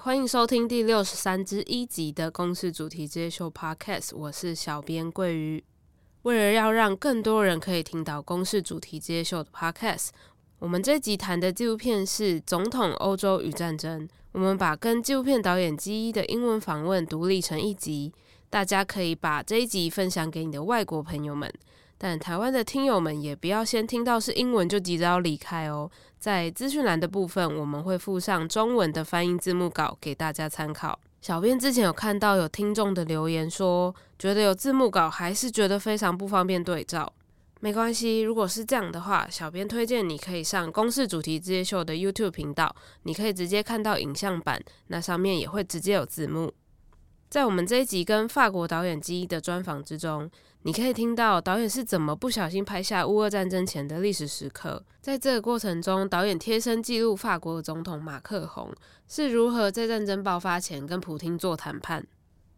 欢迎收听第六十三之一集的公式主题职业秀 Podcast，我是小编桂鱼。为了要让更多人可以听到公式主题职业秀的 Podcast，我们这集谈的纪录片是《总统欧洲与战争》。我们把跟纪录片导演基一的英文访问独立成一集，大家可以把这一集分享给你的外国朋友们。但台湾的听友们也不要先听到是英文就急着要离开哦。在资讯栏的部分，我们会附上中文的翻译字幕稿给大家参考。小编之前有看到有听众的留言说，觉得有字幕稿还是觉得非常不方便对照。没关系，如果是这样的话，小编推荐你可以上公式主题之夜秀的 YouTube 频道，你可以直接看到影像版，那上面也会直接有字幕。在我们这一集跟法国导演基一的专访之中。你可以听到导演是怎么不小心拍下乌俄战争前的历史时刻，在这个过程中，导演贴身记录法国总统马克宏是如何在战争爆发前跟普京做谈判。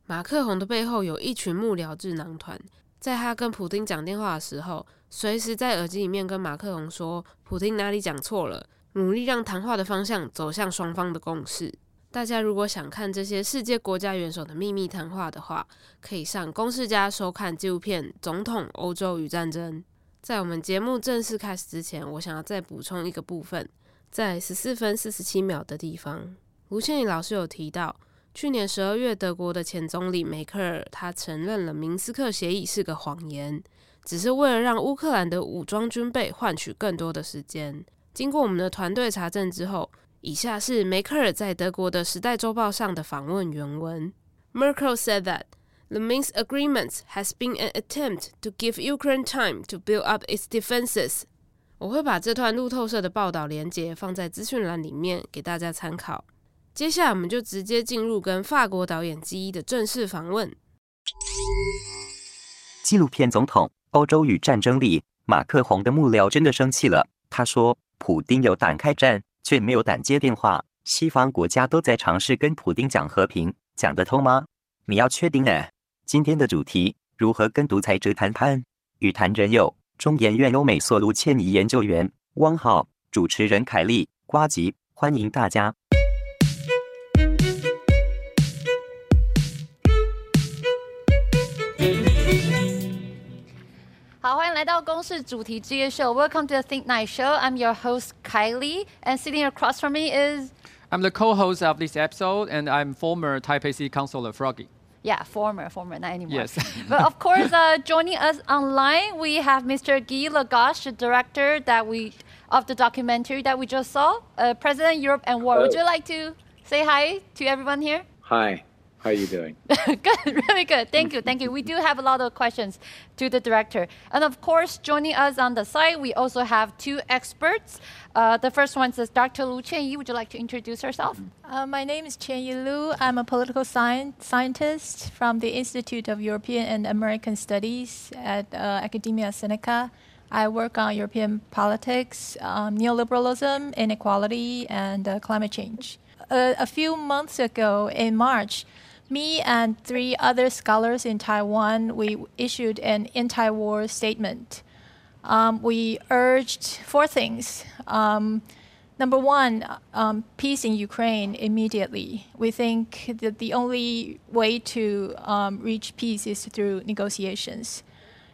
马克宏的背后有一群幕僚智囊团，在他跟普京讲电话的时候，随时在耳机里面跟马克宏说普京哪里讲错了，努力让谈话的方向走向双方的共识。大家如果想看这些世界国家元首的秘密谈话的话，可以上公式家收看纪录片《总统欧洲与战争》。在我们节目正式开始之前，我想要再补充一个部分，在十四分四十七秒的地方，吴倩怡老师有提到，去年十二月德国的前总理梅克尔他承认了明斯克协议是个谎言，只是为了让乌克兰的武装军备换取更多的时间。经过我们的团队查证之后。以下是梅克尔在德国的《时代周报》上的访问原文。Merkel said that the min's agreement has been an attempt to give Ukraine time to build up its defenses。我会把这段路透社的报道连接放在资讯栏里面给大家参考。接下来我们就直接进入跟法国导演基一的正式访问。纪录片《总统欧洲与战争》里，马克宏的幕僚真的生气了。他说：“普丁有胆开战。”却没有胆接电话。西方国家都在尝试跟普丁讲和平，讲得通吗？你要确定呢。今天的主题：如何跟独裁者谈判？与谈人有中研院欧美索卢倩怡研究员汪浩，主持人凯利瓜吉，欢迎大家。Welcome to the Think Night Show. I'm your host Kylie, and sitting across from me is I'm the co-host of this episode, and I'm former Taipei City Councilor Froggy. Yeah, former, former, not anymore. Yes. but of course, uh, joining us online, we have Mr. Guy Lagache, the director that we of the documentary that we just saw, uh, President Europe and War. Hello. Would you like to say hi to everyone here? Hi. How are you doing? good, really good. Thank you, thank you. We do have a lot of questions to the director. And of course, joining us on the site, we also have two experts. Uh, the first one is Dr. Lu Qianyi. Would you like to introduce yourself? Uh, my name is Qianyi Lu. I'm a political science scientist from the Institute of European and American Studies at uh, Academia Sinica. I work on European politics, um, neoliberalism, inequality, and uh, climate change. Uh, a few months ago, in March, me and three other scholars in Taiwan, we issued an anti-war statement. Um, we urged four things. Um, number one, um, peace in Ukraine immediately. We think that the only way to um, reach peace is through negotiations.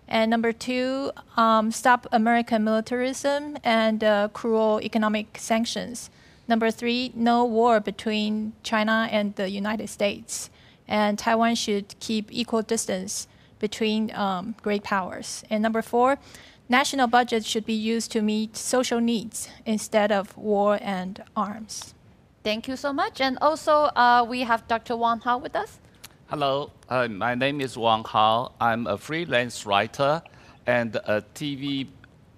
And number two, um, stop American militarism and uh, cruel economic sanctions. Number three, no war between China and the United States and Taiwan should keep equal distance between um, great powers. And number four, national budgets should be used to meet social needs instead of war and arms. Thank you so much. And also, uh, we have Dr. Wang Hao with us. Hello, uh, my name is Wang Hao. I'm a freelance writer and a TV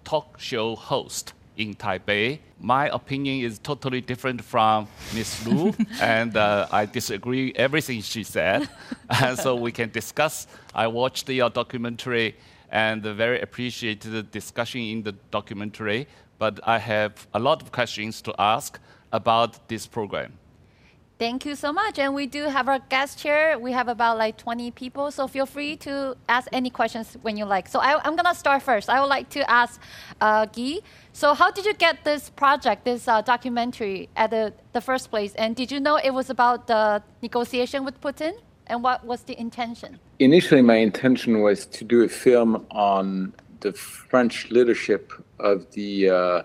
talk show host in Taipei. My opinion is totally different from Ms. Lu, and uh, I disagree everything she said. and so we can discuss. I watched your documentary and very appreciated the discussion in the documentary. But I have a lot of questions to ask about this program. Thank you so much. And we do have our guest chair. We have about like 20 people, so feel free to ask any questions when you like. So I, am going to start first. I would like to ask uh, Guy. So how did you get this project, this uh, documentary at the, the first place? And did you know it was about the negotiation with Putin? And what was the intention? Initially, my intention was to do a film on the French leadership of the uh,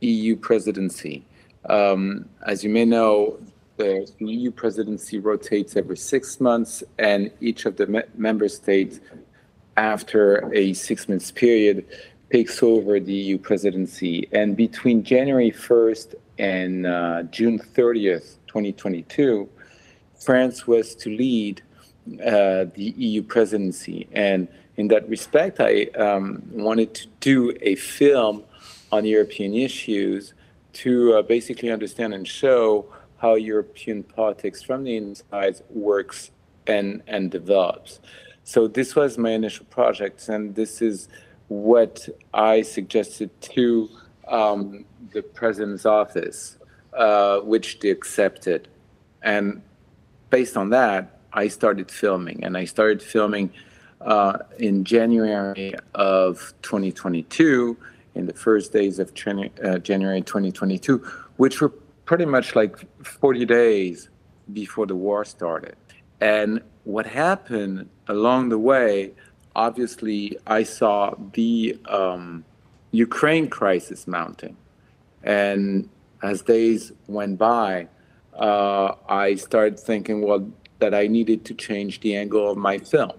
EU presidency. Um, as you may know, the EU presidency rotates every six months, and each of the me- member states, after a six months period, takes over the EU presidency. And between January 1st and uh, June 30th, 2022, France was to lead uh, the EU presidency. And in that respect, I um, wanted to do a film on European issues to uh, basically understand and show how European politics from the inside works and, and develops. So this was my initial project, and this is what I suggested to um, the president's office, uh, which they accepted. And based on that, I started filming, and I started filming uh, in January of 2022, in the first days of uh, January 2022, which were pretty much like 40 days before the war started. And what happened along the way, obviously, I saw the um, Ukraine crisis mounting. And as days went by, uh, I started thinking, well, that I needed to change the angle of my film.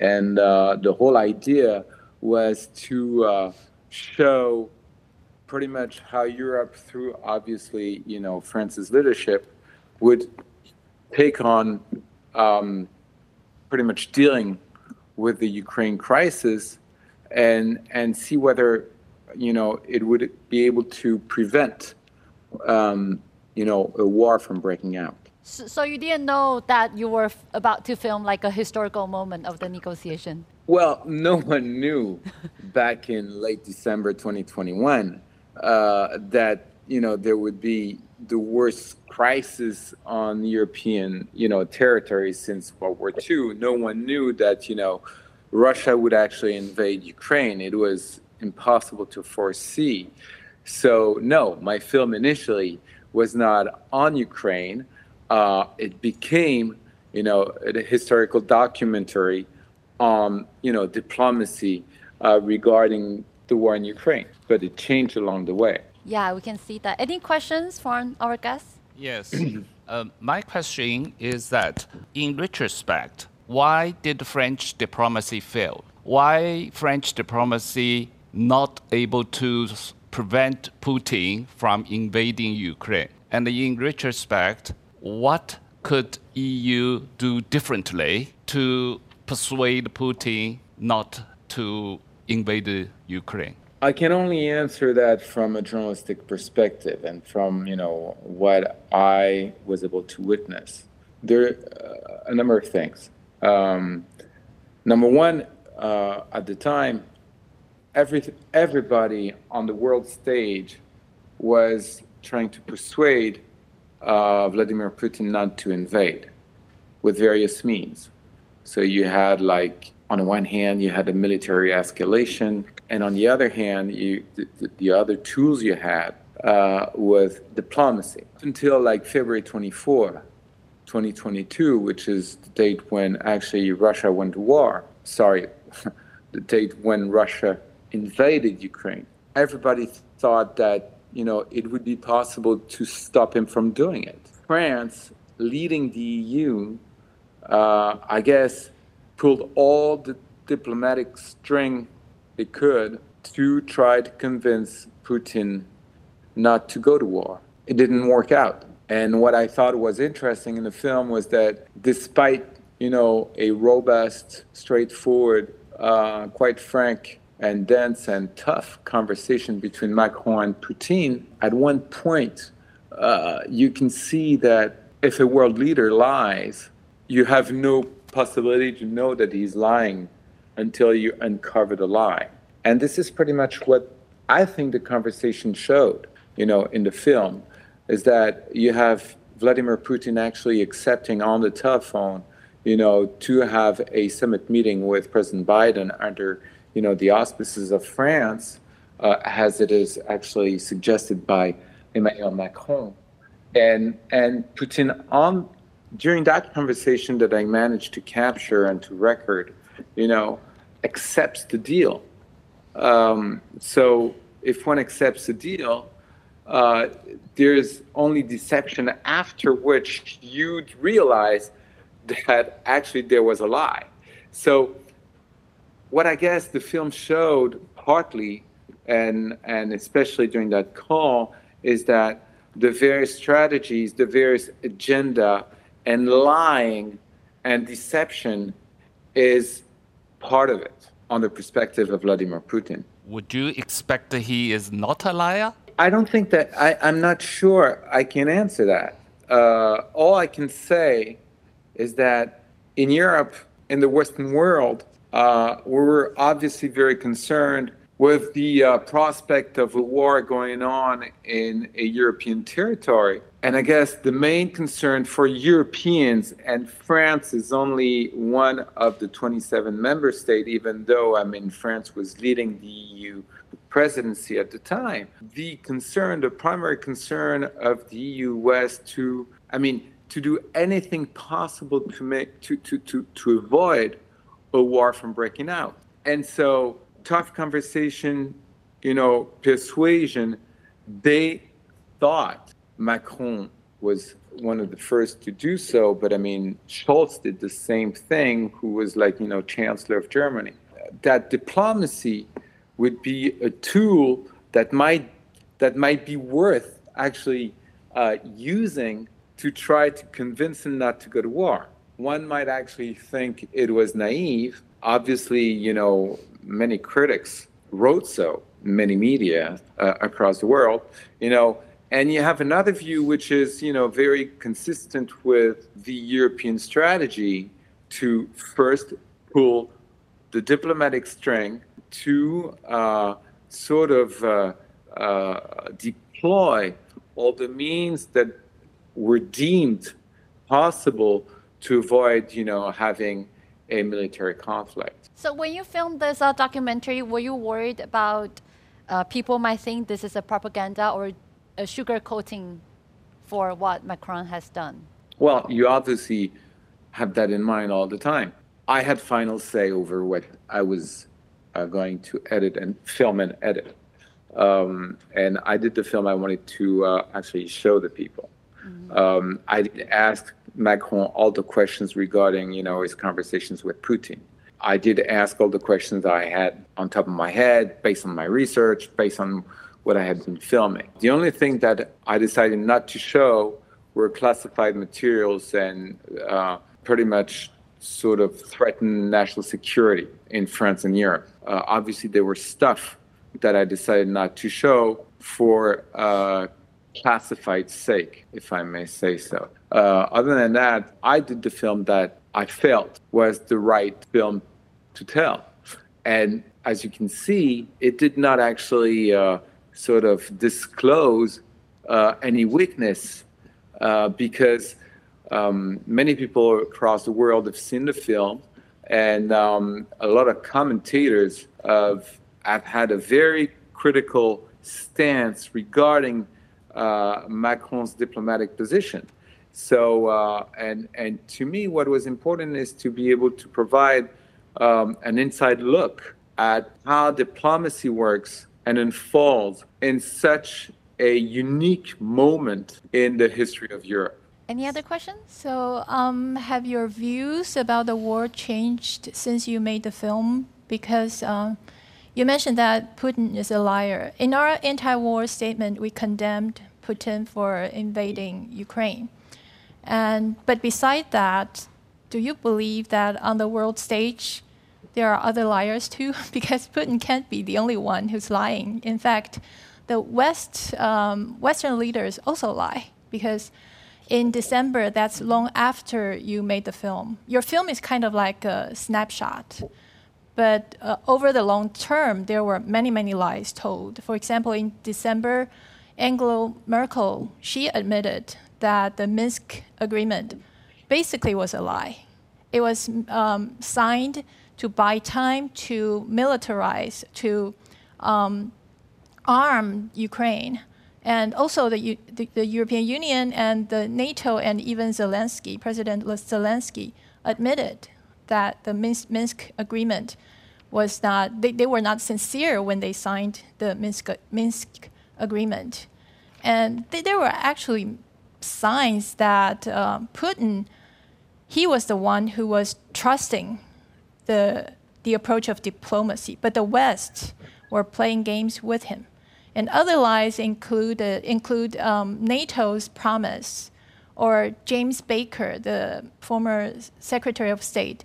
And uh, the whole idea was to uh, show pretty much how Europe, through obviously, you know, France's leadership, would take on um, pretty much dealing with the Ukraine crisis and and see whether you know it would be able to prevent um, you know a war from breaking out. So, so you didn't know that you were f- about to film like a historical moment of the negotiation. Well, no one knew back in late December 2021 uh, that you know there would be the worst crisis on European you know territory since World War II. No one knew that you know Russia would actually invade Ukraine. It was impossible to foresee. So no, my film initially was not on Ukraine. Uh, it became you know a historical documentary on you know diplomacy uh, regarding the war in Ukraine, but it changed along the way. Yeah, we can see that. Any questions from our guests? Yes. uh, my question is that, in retrospect, why did French diplomacy fail? Why French diplomacy not able to prevent Putin from invading Ukraine? And in retrospect, what could EU do differently to persuade Putin not to invade Ukraine? I can only answer that from a journalistic perspective and from you know what I was able to witness. There are uh, a number of things. Um, number one, uh, at the time, every everybody on the world stage was trying to persuade uh, Vladimir Putin not to invade with various means. So you had like on the one hand, you had the military escalation, and on the other hand, you the, the other tools you had uh, was diplomacy. Until like February 24, 2022, which is the date when actually Russia went to war. Sorry, the date when Russia invaded Ukraine. Everybody thought that you know it would be possible to stop him from doing it. France, leading the EU, uh, I guess pulled all the diplomatic string they could to try to convince Putin not to go to war. It didn't work out. And what I thought was interesting in the film was that despite, you know, a robust, straightforward, uh, quite frank and dense and tough conversation between Macron and Putin, at one point, uh, you can see that if a world leader lies, you have no possibility to know that he's lying until you uncover the lie. And this is pretty much what I think the conversation showed, you know, in the film, is that you have Vladimir Putin actually accepting on the telephone, you know, to have a summit meeting with President Biden under, you know, the auspices of France, uh, as it is actually suggested by Emmanuel Macron, and and Putin on during that conversation that I managed to capture and to record, you know, accepts the deal. Um, so if one accepts the deal, uh, there's only deception after which you'd realize that actually there was a lie. So what I guess the film showed partly, and and especially during that call, is that the various strategies, the various agenda, and lying and deception is part of it on the perspective of Vladimir Putin. Would you expect that he is not a liar? I don't think that I, I'm not sure I can answer that. Uh, all I can say is that in Europe, in the Western world, uh, we were obviously very concerned with the uh, prospect of a war going on in a European territory. And I guess the main concern for Europeans, and France is only one of the 27 member states, even though I mean France was leading the EU presidency at the time. The concern, the primary concern of the EU was to, I mean, to do anything possible to make to to to, to avoid a war from breaking out. And so tough conversation, you know, persuasion, they thought Macron was one of the first to do so, but I mean, Scholz did the same thing, who was like, you know, Chancellor of Germany. That diplomacy would be a tool that might that might be worth actually uh, using to try to convince him not to go to war. One might actually think it was naive. Obviously, you know, many critics wrote so, many media uh, across the world, you know, and you have another view which is, you know, very consistent with the European strategy to first pull the diplomatic string to uh, sort of uh, uh, deploy all the means that were deemed possible to avoid, you know, having a military conflict. So when you filmed this uh, documentary, were you worried about uh, people might think this is a propaganda or a sugarcoating for what Macron has done? Well, you obviously have that in mind all the time. I had final say over what I was uh, going to edit and film and edit. Um, and I did the film I wanted to uh, actually show the people. Mm-hmm. Um, I did ask Macron all the questions regarding, you know, his conversations with Putin. I did ask all the questions I had on top of my head, based on my research, based on what I had been filming. The only thing that I decided not to show were classified materials and uh, pretty much sort of threatened national security in France and Europe. Uh, obviously, there were stuff that I decided not to show for uh, classified sake, if I may say so. Uh, other than that, I did the film that I felt was the right film to tell. And as you can see, it did not actually uh, sort of disclose uh, any weakness uh, because um, many people across the world have seen the film, and um, a lot of commentators have, have had a very critical stance regarding uh, Macron's diplomatic position. So, uh, and and to me, what was important is to be able to provide um, an inside look at how diplomacy works and unfolds in such a unique moment in the history of Europe. Any other questions? So, um, have your views about the war changed since you made the film? Because um, you mentioned that Putin is a liar. In our anti war statement, we condemned Putin for invading Ukraine. And, but beside that, do you believe that on the world stage, there are other liars too? because Putin can't be the only one who's lying. In fact, the West, um, Western leaders also lie because in December, that's long after you made the film. Your film is kind of like a snapshot. But uh, over the long term, there were many, many lies told. For example, in December, Angela Merkel, she admitted that the Minsk agreement basically was a lie. It was um, signed to buy time to militarize, to um, arm Ukraine. And also the, the, the, European Union and the NATO and even Zelensky, President Zelensky, admitted that the Minsk, agreement was not, they, they were not sincere when they signed the Minsk, Minsk agreement. And there were actually signs that uh, Putin, he was the one who was trusting the, the approach of diplomacy, but the West were playing games with him. And other lies include, uh, include um, NATO's promise, or James Baker, the former Secretary of State,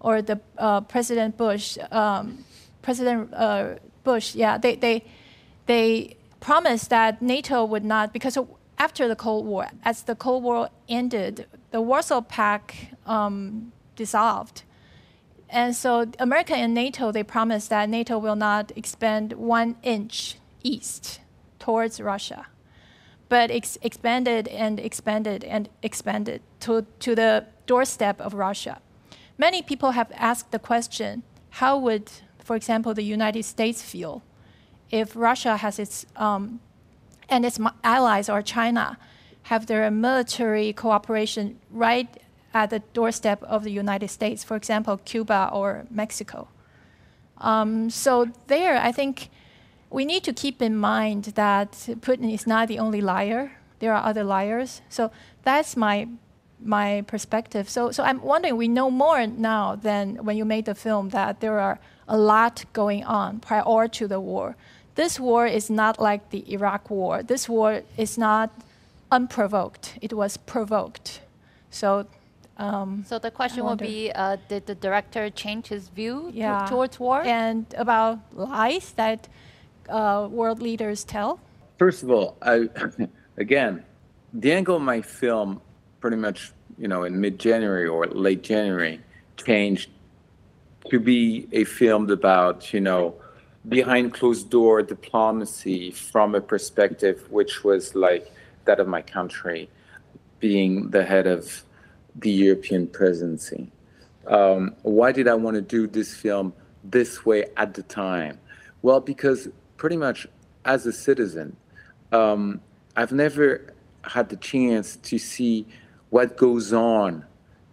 or the uh, President Bush, um, President uh, Bush, yeah, they, they, they promised that NATO would not, because after the Cold War, as the Cold War ended, the Warsaw Pact um, dissolved. And so America and NATO, they promised that NATO will not expand one inch east towards Russia, but ex- expanded and expanded and expanded to, to the doorstep of Russia. Many people have asked the question how would, for example, the United States feel if Russia has its um, and its allies or China have their military cooperation right at the doorstep of the United States, for example, Cuba or Mexico. Um, so there, I think we need to keep in mind that Putin is not the only liar. There are other liars. So that's my my perspective. So so I'm wondering, we know more now than when you made the film that there are a lot going on prior to the war. This war is not like the Iraq war. This war is not unprovoked. It was provoked. So um, so the question would be, uh, did the director change his view yeah. towards war? And about lies that uh, world leaders tell? First of all, I, again, the angle of my film pretty much, you know, in mid-January or late January changed to be a film about, you know, behind closed door diplomacy from a perspective which was like that of my country being the head of the European presidency. Um, why did I want to do this film this way at the time? Well, because pretty much as a citizen, um, I've never had the chance to see what goes on,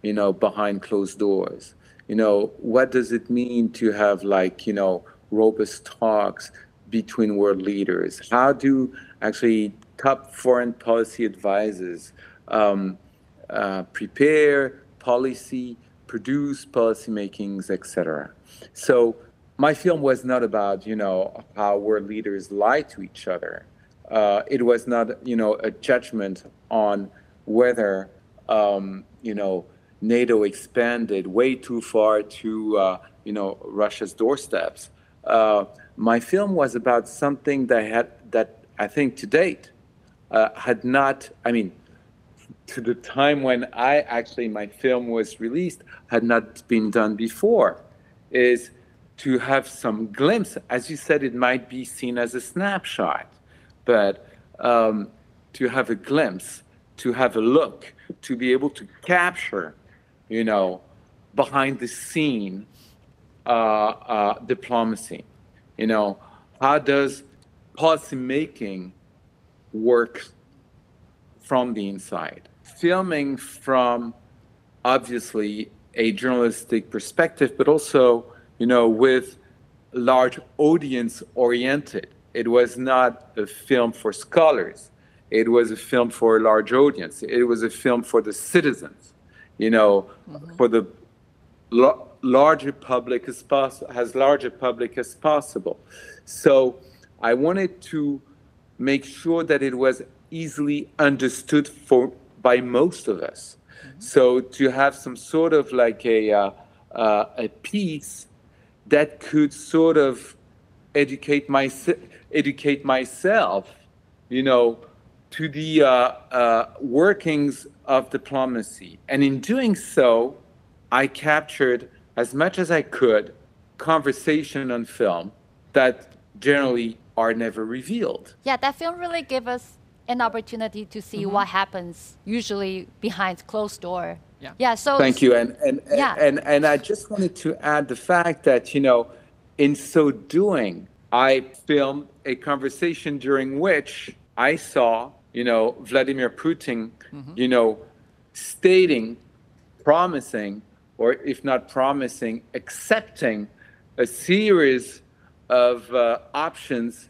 you know, behind closed doors. You know, what does it mean to have like, you know, robust talks between world leaders? How do actually top foreign policy advisors um, uh, prepare policy, produce policy makings, etc. So my film was not about you know how world leaders lie to each other. Uh, it was not you know a judgment on whether um, you know NATO expanded way too far to uh, you know Russia's doorsteps. Uh, my film was about something that had that I think to date uh, had not. I mean, to the time when I actually my film was released had not been done before is to have some glimpse. As you said it might be seen as a snapshot but um, to have a glimpse to have a look to be able to capture you know behind the scene uh, uh, diplomacy. You know how does policy making work from the inside filming from obviously a journalistic perspective, but also, you know, with large audience oriented. It was not a film for scholars. It was a film for a large audience. It was a film for the citizens, you know, mm-hmm. for the larger public as possible, as large a public as possible. So I wanted to make sure that it was easily understood for by most of us. Mm-hmm. So to have some sort of like a uh, uh, a piece that could sort of educate my educate myself, you know, to the uh, uh, workings of diplomacy, and in doing so, I captured as much as I could conversation on film that generally are never revealed. Yeah, that film really gave us an opportunity to see Mm-hmm. what happens usually behind closed door. Yeah. Yeah. So Thank you. And and, and Yeah. and and I just wanted to add the fact that you know, in so doing, I filmed a conversation during which I saw you know Vladimir Putin, you know, stating, promising, or if not promising, accepting a series of uh, options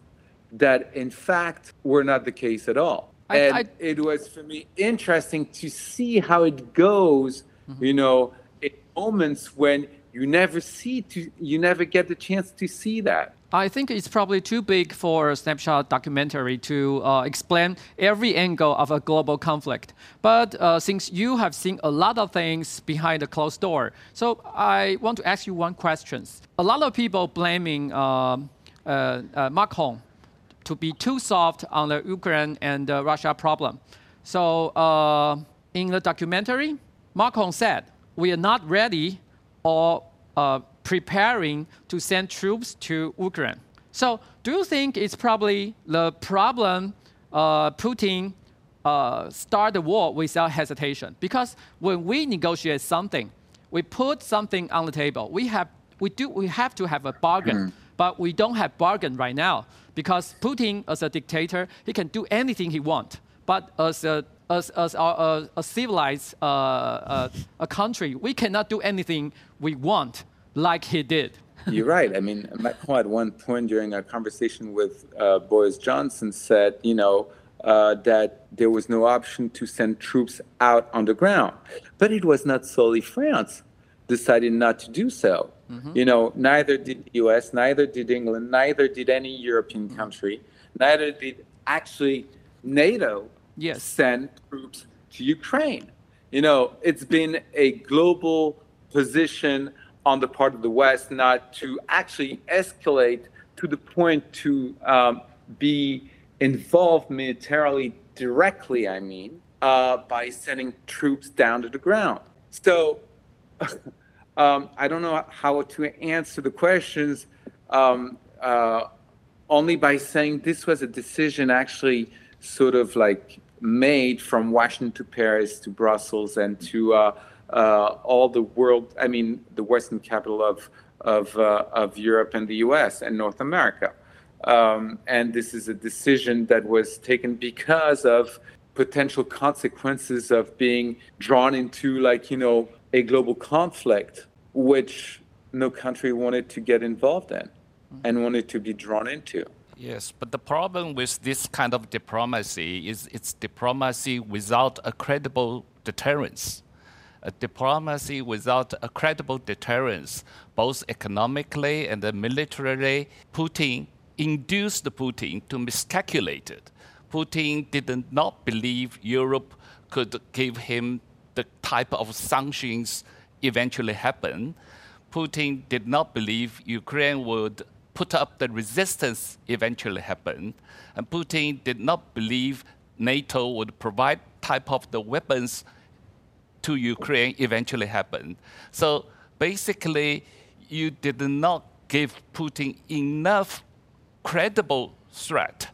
that in fact were not the case at all. I- and I- it was for me interesting to see how it goes, you know, in moments when you never see to you never get the chance to see that. I think it's probably too big for a snapshot documentary to uh, explain every angle of a global conflict. But uh, since you have seen a lot of things behind the closed door, so I want to ask you one question. A lot of people blaming um uh, uh, Macron to be too soft on the Ukraine and uh, Russia problem. So uh, in the documentary, Macron said, "We are not ready or uh, preparing to send troops to Ukraine." So do you think it's probably the problem uh, Putin uh, start the war without hesitation? Because when we negotiate something, we put something on the table. We have we do we have to have a bargain, but we don't have bargain right now because Putin, as a dictator, he can do anything he want. But as a as, as our, uh, a civilized uh, uh, a country, we cannot do anything we want like he did. You're right. I mean, Macron at one point during a conversation with uh, Boris Johnson said, you know, uh, that there was no option to send troops out on the ground. But it was not solely France decided not to do so. You know, neither did the US, neither did England, neither did any European country, neither did actually NATO Yes. send troops to Ukraine. You know, it's been a global position on the part of the West not to actually escalate to the point to um, be involved militarily directly, I mean, uh, by sending troops down to the ground. So um, I don't know how to answer the questions um, uh, only by saying this was a decision actually sort of like made from Washington to Paris to Brussels and to uh, uh, all the world, I mean, the Western capital of, of, uh, of Europe and the US and North America. Um, and this is a decision that was taken because of potential consequences of being drawn into, like, you know, a global conflict, which no country wanted to get involved in mm-hmm. and wanted to be drawn into. Yes, but the problem with this kind of diplomacy is it's diplomacy without a credible deterrence. A diplomacy without a credible deterrence, both economically and militarily, Putin induced Putin to miscalculate it. Putin did not believe Europe could give him the type of sanctions eventually happen. Putin did not believe Ukraine would put up the resistance eventually happen. And Putin did not believe NATO would provide type of the weapons to Ukraine eventually happen. So basically, you did not give Putin enough credible threat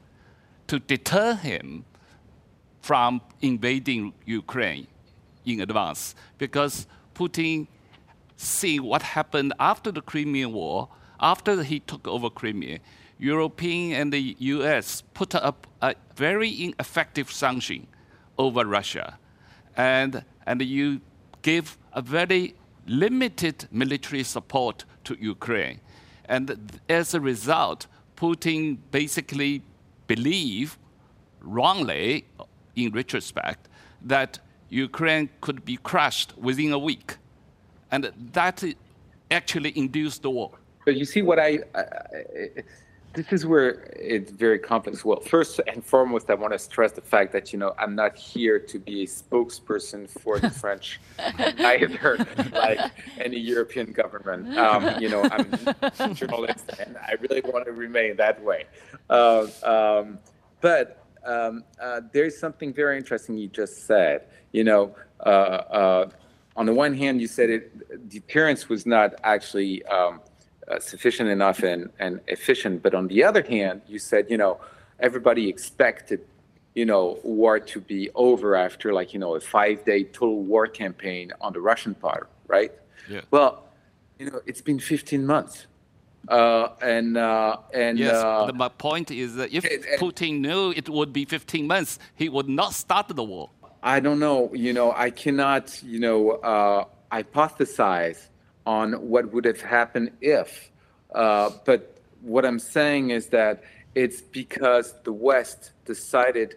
to deter him from invading Ukraine in advance because Putin see what happened after the Crimean War, after he took over Crimea, European and the US put up a very ineffective sanction over Russia. And, and you give a very limited military support to Ukraine. And as a result, Putin basically believed wrongly, in retrospect, that Ukraine could be crushed within a week. And that actually induced the war. But you see what I, I, I this is where it's very complex. Well, first and foremost, I want to stress the fact that you know I'm not here to be a spokesperson for the French, either like any European government. Um, you know, I'm a journalist, and I really want to remain that way. Uh, um, but um, uh, there's something very interesting you just said. You know, uh, uh, on the one hand, you said it deterrence was not actually. Um, uh, sufficient enough and, and efficient. But on the other hand, you said, you know, everybody expected you know, war to be over after like, you know, a five day total war campaign on the Russian part, right? Yeah. Well, you know, it's been 15 months. Uh, and uh, and Yes, uh, my point is that if Putin knew it would be 15 months, he would not start the war. I don't know. You know, I cannot, you know, uh, hypothesize on what would have happened if. Uh, but what I'm saying is that it's because the West decided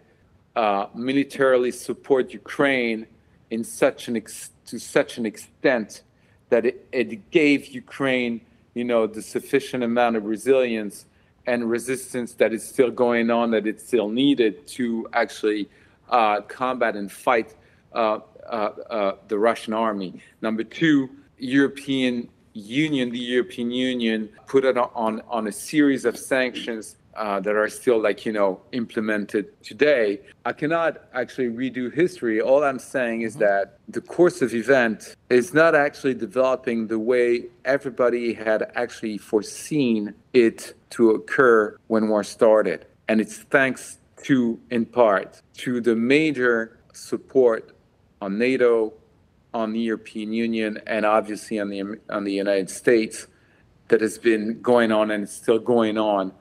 uh, militarily support Ukraine in such an ex- to such an extent that it, it gave Ukraine, you know, the sufficient amount of resilience and resistance that is still going on, that it's still needed to actually uh, combat and fight uh, uh, uh, the Russian army. Number two, European Union, the European Union put it on on a series of sanctions uh, that are still like you know implemented today. I cannot actually redo history. All I'm saying is that the course of event is not actually developing the way everybody had actually foreseen it to occur when war started, and it's thanks to, in part, to the major support on NATO, on the European Union, and obviously on the on the United States that has been going on and still going on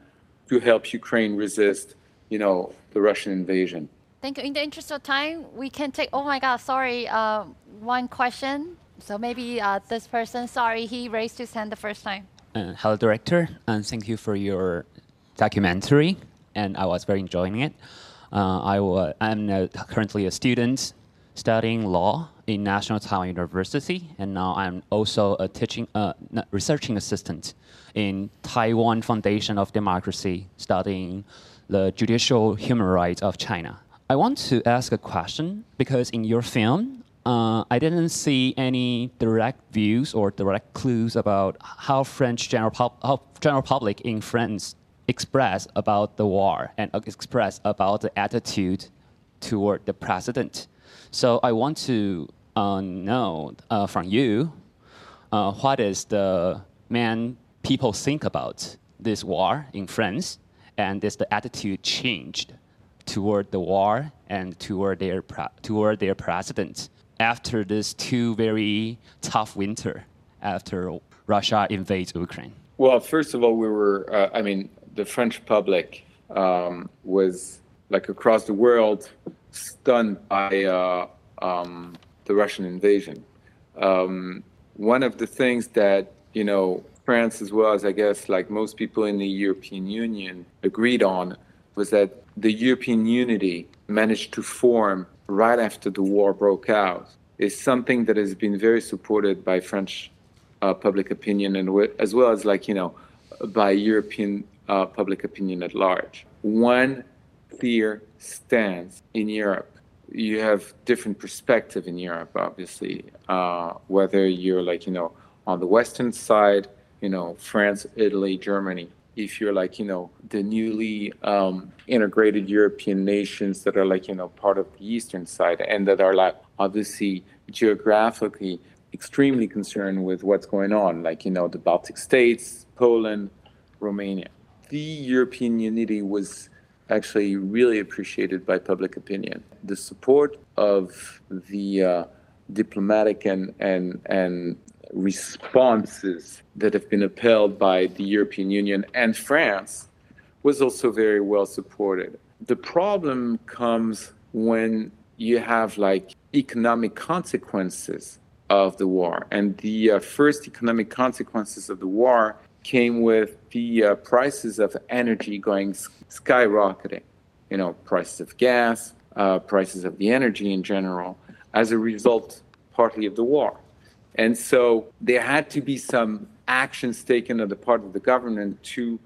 to help Ukraine resist, you know, the Russian invasion. Thank you. In the interest of time, we can take. Oh my God, sorry. Uh, one question. So maybe uh, this person. Sorry, he raised his hand the first time. Uh, hello, director, and thank you for your documentary. And I was very enjoying it. Uh, I wa- I'm uh, currently a student studying law in National Taiwan University, and now I'm also a teaching uh, researching assistant in Taiwan Foundation of Democracy, studying the judicial human rights of China. I want to ask a question because in your film, uh, I didn't see any direct views or direct clues about how French general, pub- how general public in France express about the war and express about the attitude toward the president. So I want to uh, know uh, from you uh, what is the main people think about this war in France and is the attitude changed toward the war and toward their toward their president after this two very tough winter after Russia invades Ukraine. Well, first of all, we were, uh, I mean, the French public um, was like across the world stunned by uh, um, the Russian invasion. Um, one of the things that, you know, France, as well as I guess like most people in the European Union, agreed on was that the European unity managed to form right after the war broke out is something that has been very supported by French uh, public opinion and as well as like you know by European uh, public opinion at large. One clear stance in Europe. You have different perspective in Europe, obviously. Uh, whether you're like you know on the western side, you know France, Italy, Germany. If you're like you know the newly um, integrated European nations that are like you know part of the eastern side and that are like obviously geographically extremely concerned with what's going on, like you know the Baltic states, Poland, Romania. The European unity was actually really appreciated by public opinion. The support of the uh, diplomatic and and and responses that have been upheld by the European Union and France was also very well supported. The problem comes when you have like economic consequences of the war. And the uh, first economic consequences of the war came with the uh, prices of energy going skyrocketing. You know, prices of gas, uh, prices of the energy in general, as a result, partly of the war. And so there had to be some actions taken on the part of the government to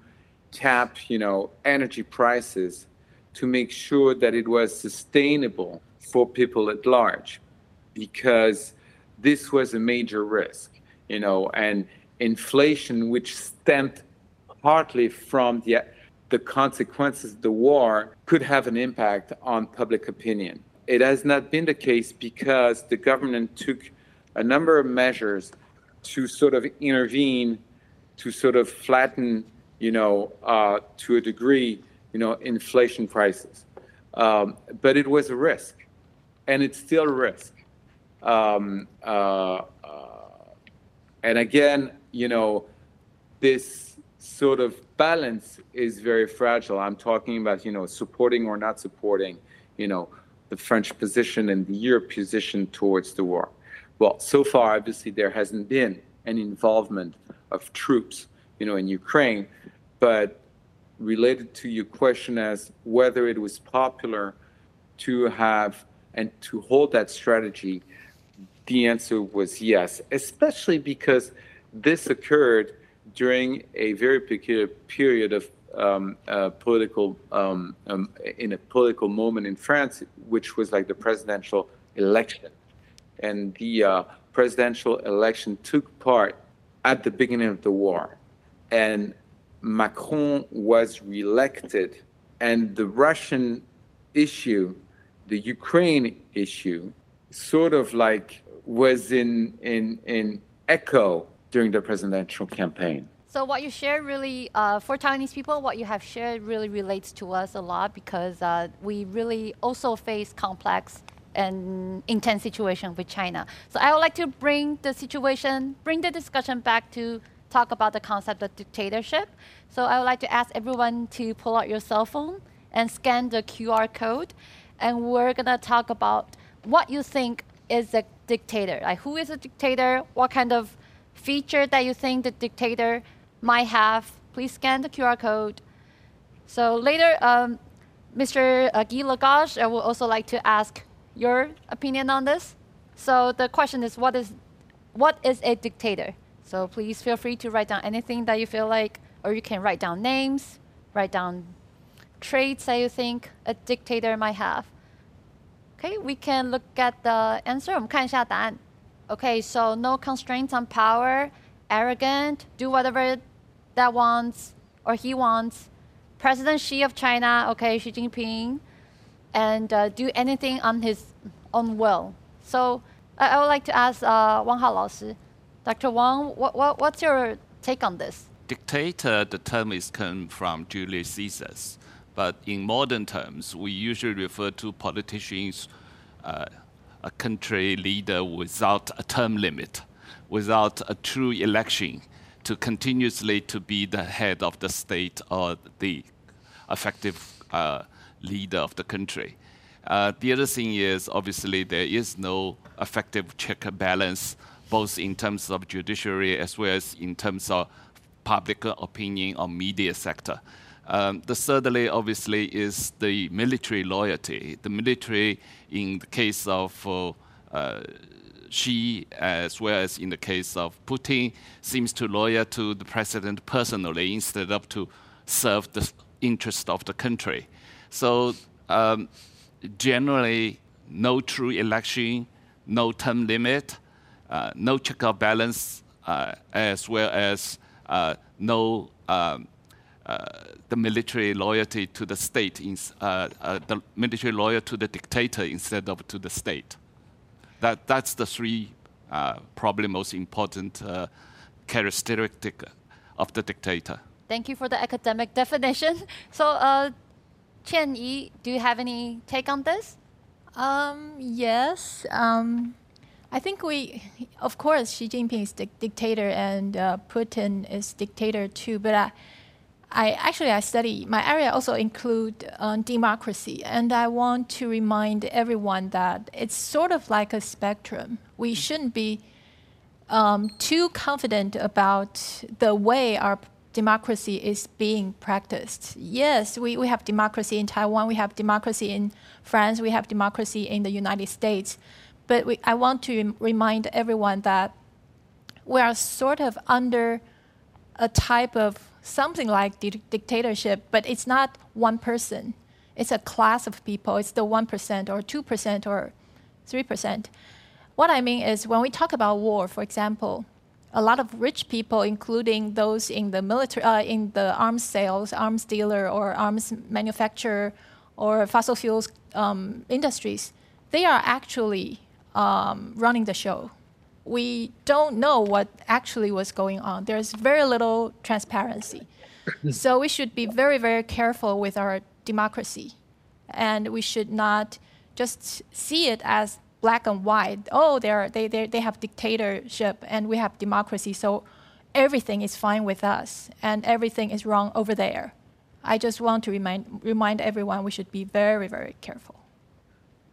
tap, you know, energy prices to make sure that it was sustainable for people at large, because this was a major risk, you know, and inflation, which stemmed partly from the the consequences of the war, could have an impact on public opinion. It has not been the case because the government took a number of measures to sort of intervene, to sort of flatten, you know, uh, to a degree, you know, inflation prices. Um, but it was a risk, and it's still a risk. Um, uh, uh, and again, you know, this sort of balance is very fragile. I'm talking about, you know, supporting or not supporting, you know, the French position and the Europe position towards the war. Well, so far, obviously, there hasn't been an involvement of troops, you know, in Ukraine. But related to your question as whether it was popular to have and to hold that strategy, the answer was yes, especially because this occurred during a very peculiar period of um, uh, political um, um, in a political moment in France, which was like the presidential election, and the uh, presidential election took part at the beginning of the war, and Macron was reelected, and the Russian issue, the Ukraine issue, sort of like was in in in echo during the presidential campaign. So what you share really, uh, for Taiwanese people, what you have shared really relates to us a lot because uh, we really also face complex and intense situation with China. So I would like to bring the situation, bring the discussion back to talk about the concept of dictatorship. So I would like to ask everyone to pull out your cell phone and scan the QR code. And we're gonna talk about what you think is a dictator. Like who is a dictator? What kind of feature that you think the dictator might have? Please scan the QR code. So later, um, Mr. Uh, Guy Lagache, I would also like to ask your opinion on this. So the question is, what is, what is a dictator? So please feel free to write down anything that you feel like, or you can write down names, write down traits that you think a dictator might have. Okay, we can look at the answer. 我们看一下答案. Okay, so no constraints on power, arrogant, do whatever that wants or he wants. President Xi of China, okay, Xi Jinping, and uh, do anything on his own will. So I, I would like to ask uh, Wang Hao 老师, Dr. Wang, what, what, what's your take on this? Dictator, the term is come from Julius Caesar's. but in modern terms, we usually refer to politicians, uh, a country leader without a term limit, without a true election, to continuously to be the head of the state or the effective uh, leader of the country. Uh, the other thing is obviously there is no effective check and balance, both in terms of judiciary as well as in terms of public opinion or media sector. Um, the thirdly, obviously, is the military loyalty. The military, in the case of uh, uh, Xi, as well as in the case of Putin, seems to loyal to the president personally instead of to serve the interest of the country. So um, generally, no true election, no term limit, uh, no check and balance, uh, as well as uh, no um, the military loyalty to the state, in, uh, uh, the military loyalty to the dictator instead of to the state. That, that's the three probably most important characteristic of the dictator. Thank you for the academic definition. So, uh, Qian Yi, do you have any take on this? Um, yes. Um, I think we, of course, Xi Jinping is the dictator and uh, Putin is dictator too. But I, I actually I study my area also include um, democracy, and I want to remind everyone that it's sort of like a spectrum. We shouldn't be um, too confident about the way our democracy is being practiced. Yes, we, we have democracy in Taiwan, we have democracy in France, we have democracy in the United States. But we, I want to remind everyone that we are sort of under a type of something like di dictatorship, but it's not one person. It's a class of people. It's the 1% or 2% or 3%. What I mean is when we talk about war, for example, a lot of rich people, including those in the military, uh, in the arms sales, arms dealer, or arms manufacturer, or fossil fuels um, industries, they are actually um, running the show. We don't know what actually was going on. There's very little transparency. so we should be very, very careful with our democracy. and we should not just see it as black and white. Oh, they're, they, they, they have dictatorship and we have democracy, so everything is fine with us and everything is wrong over there. I just want to remind, remind everyone we should be very, very careful.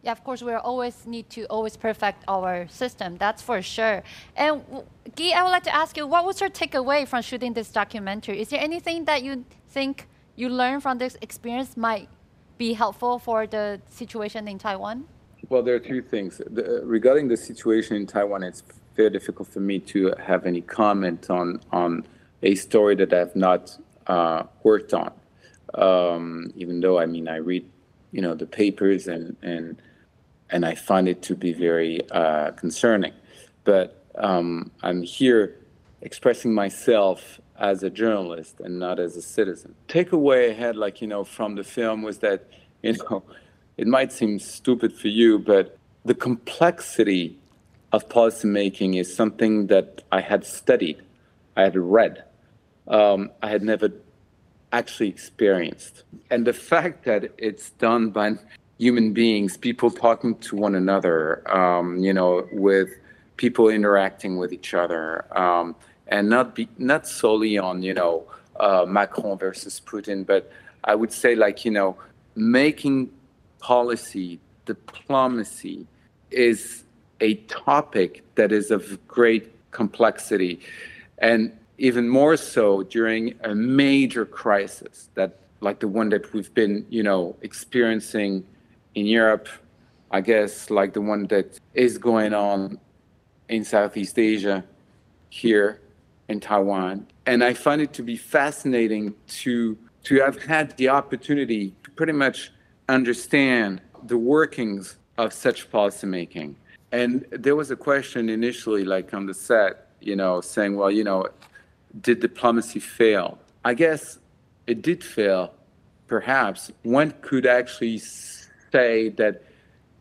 Yeah, of course, we always need to always perfect our system. That's for sure. And Guy, I would like to ask you, what was your takeaway from shooting this documentary? Is there anything that you think you learned from this experience might be helpful for the situation in Taiwan? Well, there are two things. The, regarding the situation in Taiwan, it's very difficult for me to have any comment on on a story that I've not uh, worked on. Um, even though I mean I read, you know, the papers and and and I find it to be very uh, concerning. But um, I'm here expressing myself as a journalist and not as a citizen. Takeaway I had, like you know, from the film was that you know, it might seem stupid for you, but the complexity of policymaking is something that I had studied, I had read, um, I had never actually experienced. And the fact that it's done by human beings, people talking to one another, um, you know, with people interacting with each other, um, and not be not solely on you know uh, Macron versus Putin, but I would say like you know making policy diplomacy is a topic that is of great complexity, and even more so during a major crisis that like the one that we've been you know experiencing in Europe, I guess like the one that is going on in Southeast Asia here in Taiwan. And I find it to be fascinating to to have had the opportunity to pretty much understand the workings of such policymaking. And there was a question initially, like on the set, you know, saying, well, you know, did diplomacy fail? I guess it did fail, perhaps. One could actually say that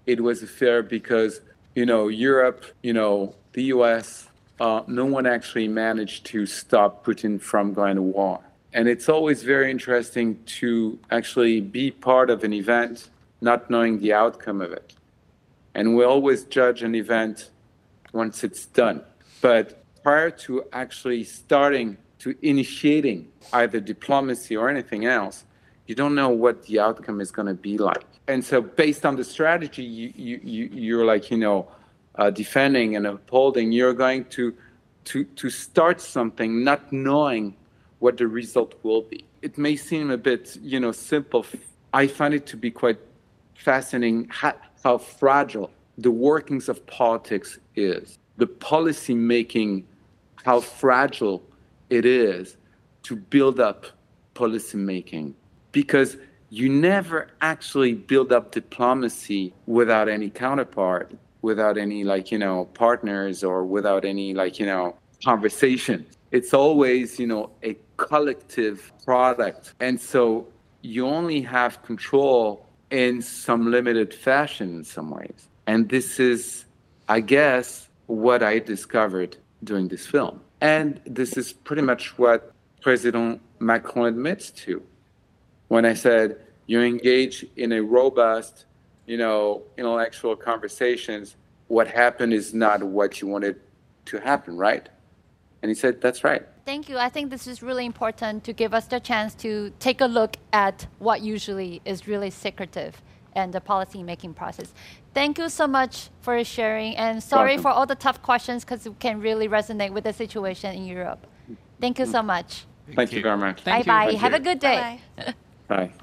it was fair because, you know, Europe, you know, the US, uh, no one actually managed to stop Putin from going to war. And it's always very interesting to actually be part of an event not knowing the outcome of it. And we always judge an event once it's done. But prior to actually starting to initiating either diplomacy or anything else, you don't know what the outcome is going to be like. And so, based on the strategy you, you, you, you're like, you know, uh, defending and upholding, you're going to, to, to start something not knowing what the result will be. It may seem a bit, you know, simple. I find it to be quite fascinating how, how fragile the workings of politics is. The policy making, how fragile it is to build up policy making. Because you never actually build up diplomacy without any counterpart without any like you know partners or without any like you know conversation. It's always you know a collective product. And so you only have control in some limited fashion in some ways. And this is i guess what i discovered doing this film. And this is pretty much what president macron admits to when i said you engage in a robust you know, intellectual conversations, what happened is not what you wanted to happen, right? And he said, that's right. Thank you. I think this is really important to give us the chance to take a look at what usually is really secretive and the policy making process. Thank you so much for sharing and sorry Welcome. for all the tough questions because it can really resonate with the situation in Europe. Thank you so mm. much. Thank, Thank you. you very much. bye bye. Have a good day. Bye. bye. aye.